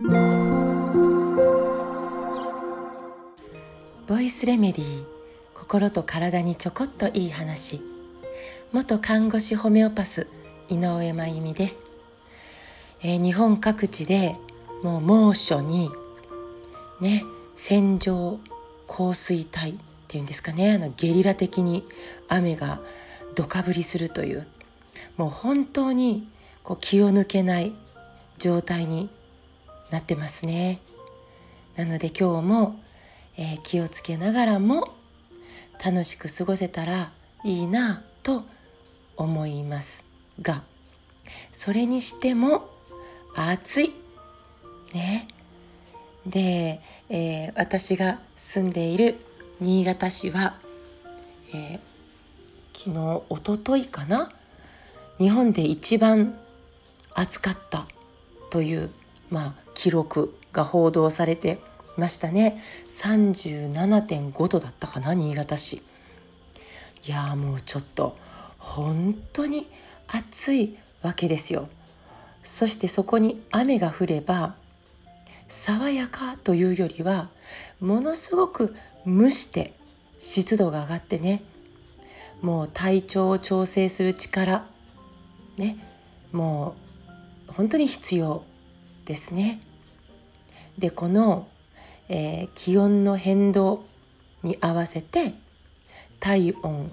ボイスレメディー心と体にちょこっといい話。元看護師ホメオパス井上真由美です、えー、日本各地でもう猛暑にね線状降水帯っていうんですかね。あのゲリラ的に雨がどか降りするという。もう本当にこう気を抜けない状態になってますね。なので今日も、えー、気をつけながらも楽しく過ごせたらいいなと思いますがそれにしても暑い。ね。で、えー、私が住んでいる新潟市は、えー、昨日おとといかな？日本で一番暑かったという、まあ、記録が報道されてましたね。37.5度だったかな新潟市。いやもうちょっと本当に暑いわけですよ。そしてそこに雨が降れば爽やかというよりはものすごく蒸して湿度が上がってねもう体調を調整する力ねもう本当に必要ですね。でこの、えー、気温の変動に合わせて体温、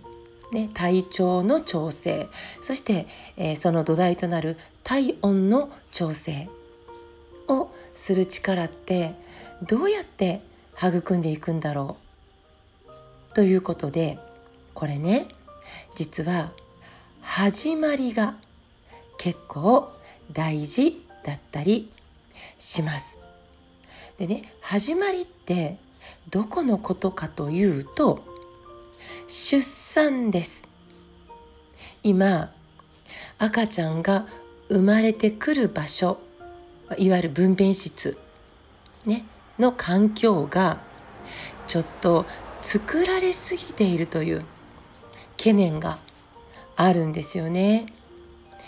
ね、体調の調整そして、えー、その土台となる体温の調整をする力ってどうやって育んでいくんだろう？ということでこれね実は始まりが結構大事だったりします。でね始まりってどこのことかというと出産です。今赤ちゃんが生まれてくる場所いわゆる分娩室、ね、の環境がちょっと作られすぎているという懸念があるんですよね。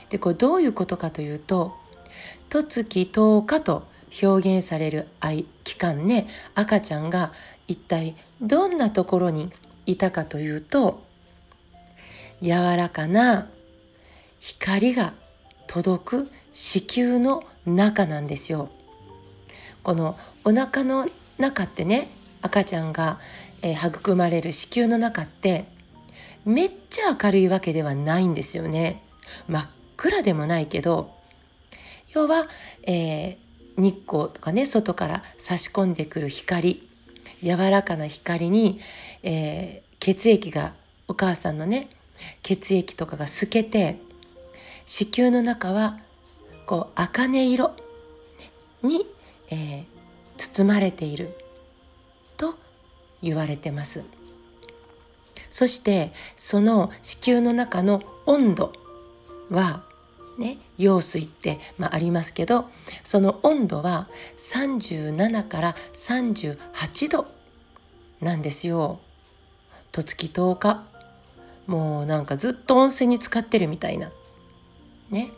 でこれどういうことかというと「とつき10日」と表現される愛期間ね赤ちゃんが一体どんなところにいたかというと柔らかな光が届く子宮の中なんですよ。このお腹の中ってね赤ちゃんが、え、育まれる子宮の中ってめっちゃ明るいわけではないんですよね。真っ暗でもないけど要は、えー、日光とかね外から差し込んでくる光柔らかな光に、えー、血液がお母さんのね血液とかが透けて子宮の中はこう茜色に、えー、包まれていると言われてます。そしてその子宮の中の温度はね、羊水って、まあ、ありますけどその温度は37から38度なんですよ。とつき10日もうなんかずっと温泉に浸かってるみたいな。ね。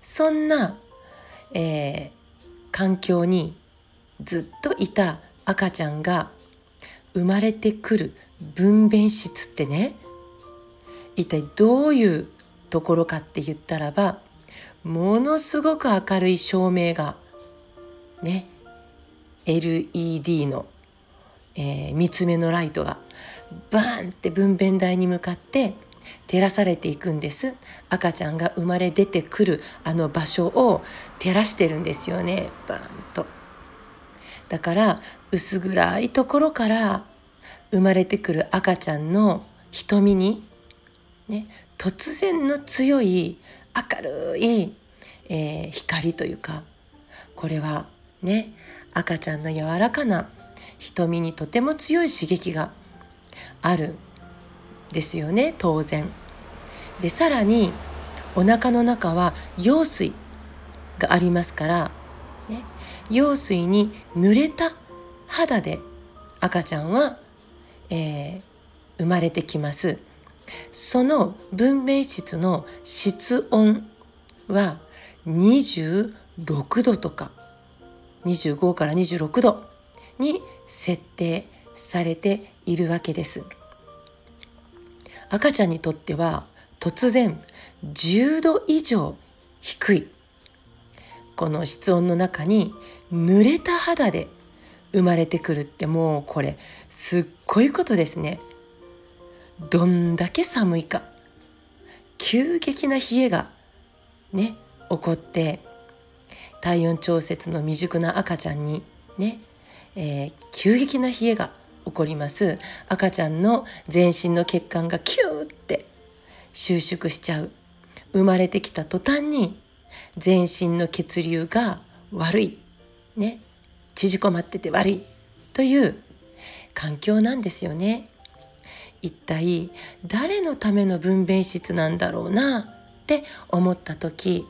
そんな、えー、環境にずっといた赤ちゃんが生まれてくる分娩室ってね一体どういうところかって言ったらばものすごく明るい照明がね LED の、えー、三つ目のライトがバーンって分娩台に向かって照らされていくんです。赤ちゃんが生まれ出てくるあの場所を照らしてるんですよね。バーンと。だから薄暗いところから生まれてくる赤ちゃんの瞳にね突然の強い明るい、えー、光というかこれはね赤ちゃんの柔らかな瞳にとても強い刺激があるですよね当然。でさらにお腹の中は羊水がありますから、ね、羊水に濡れた肌で赤ちゃんは、えー、生まれてきます。その分娩室の室温は26度とか25から26度に設定されているわけです。赤ちゃんにとっては突然10度以上低い。この室温の中に濡れた肌で生まれてくるってもうこれすっごいことですね。どんだけ寒いか。急激な冷えがね起こって体温調節の未熟な赤ちゃんにね、えー、急激な冷えが起こります。赤ちゃんの全身の血管がキューって収縮しちゃう。生まれてきた途端に全身の血流が悪い。ね縮こまってて悪い。という環境なんですよね。一体誰のための分娩室なんだろうなって思った時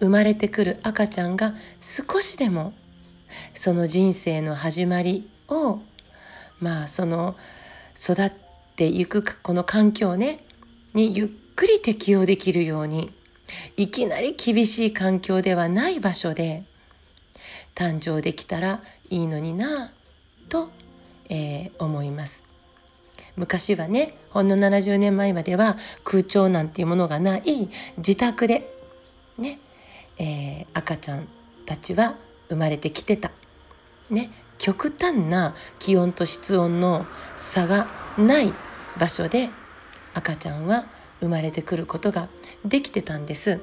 生まれてくる赤ちゃんが少しでもその人生の始まりをまあその育っていくこの環境ねにゆっくり適応できるようにいきなり厳しい環境ではない場所で誕生できたらいいのになと、えー、思います。昔はねほんの70年前までは空調なんていうものがない自宅でね、えー、赤ちゃんたちは生まれてきてた。ね極端な気温と室温の差がない場所で赤ちゃんは生まれてくることができてたんです。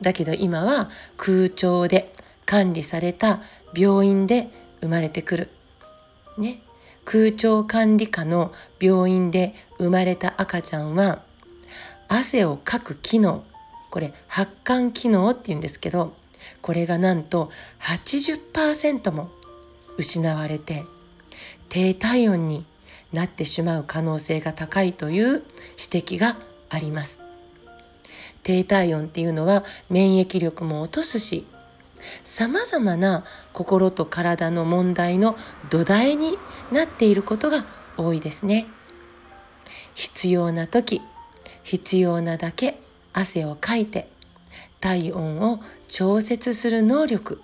だけど今は空調で管理された病院で生まれてくる。ね。空調管理下の病院で生まれた赤ちゃんは汗をかく機能これ発汗機能っていうんですけどこれがなんと80%も失われて低体温になってしまう可能性が高いという指摘があります低体温っていうのは免疫力も落とすしさまざまな心と体の問題の土台になっていることが多いですね。必要な時必要なだけ汗をかいて体温を調節する能力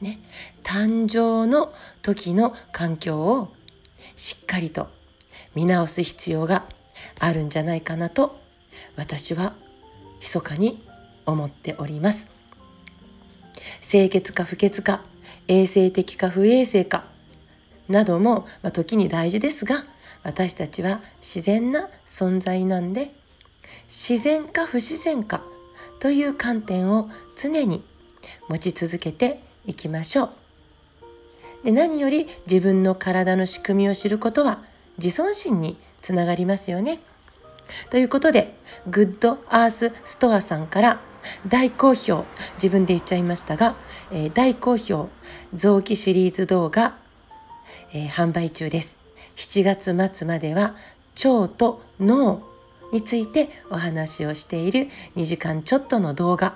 ね誕生の時の環境をしっかりと見直す必要があるんじゃないかなと私は密かに思っております。清潔か不潔か衛生的か不衛生かなども、まあ、時に大事ですが私たちは自然な存在なんで自然か不自然かという観点を常に持ち続けていきましょう。で何より自分の体の仕組みを知ることは自尊心につながりますよね。ということで、グッドアースストアさんから大好評、自分で言っちゃいましたが、えー、大好評、臓器シリーズ動画、えー、販売中です。7月末までは腸と脳についてお話をしている2時間ちょっとの動画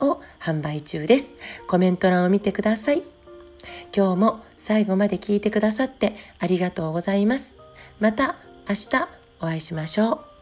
を販売中です。コメント欄を見てください。今日も最後まで聞いてくださってありがとうございます。また明日お会いしましょう。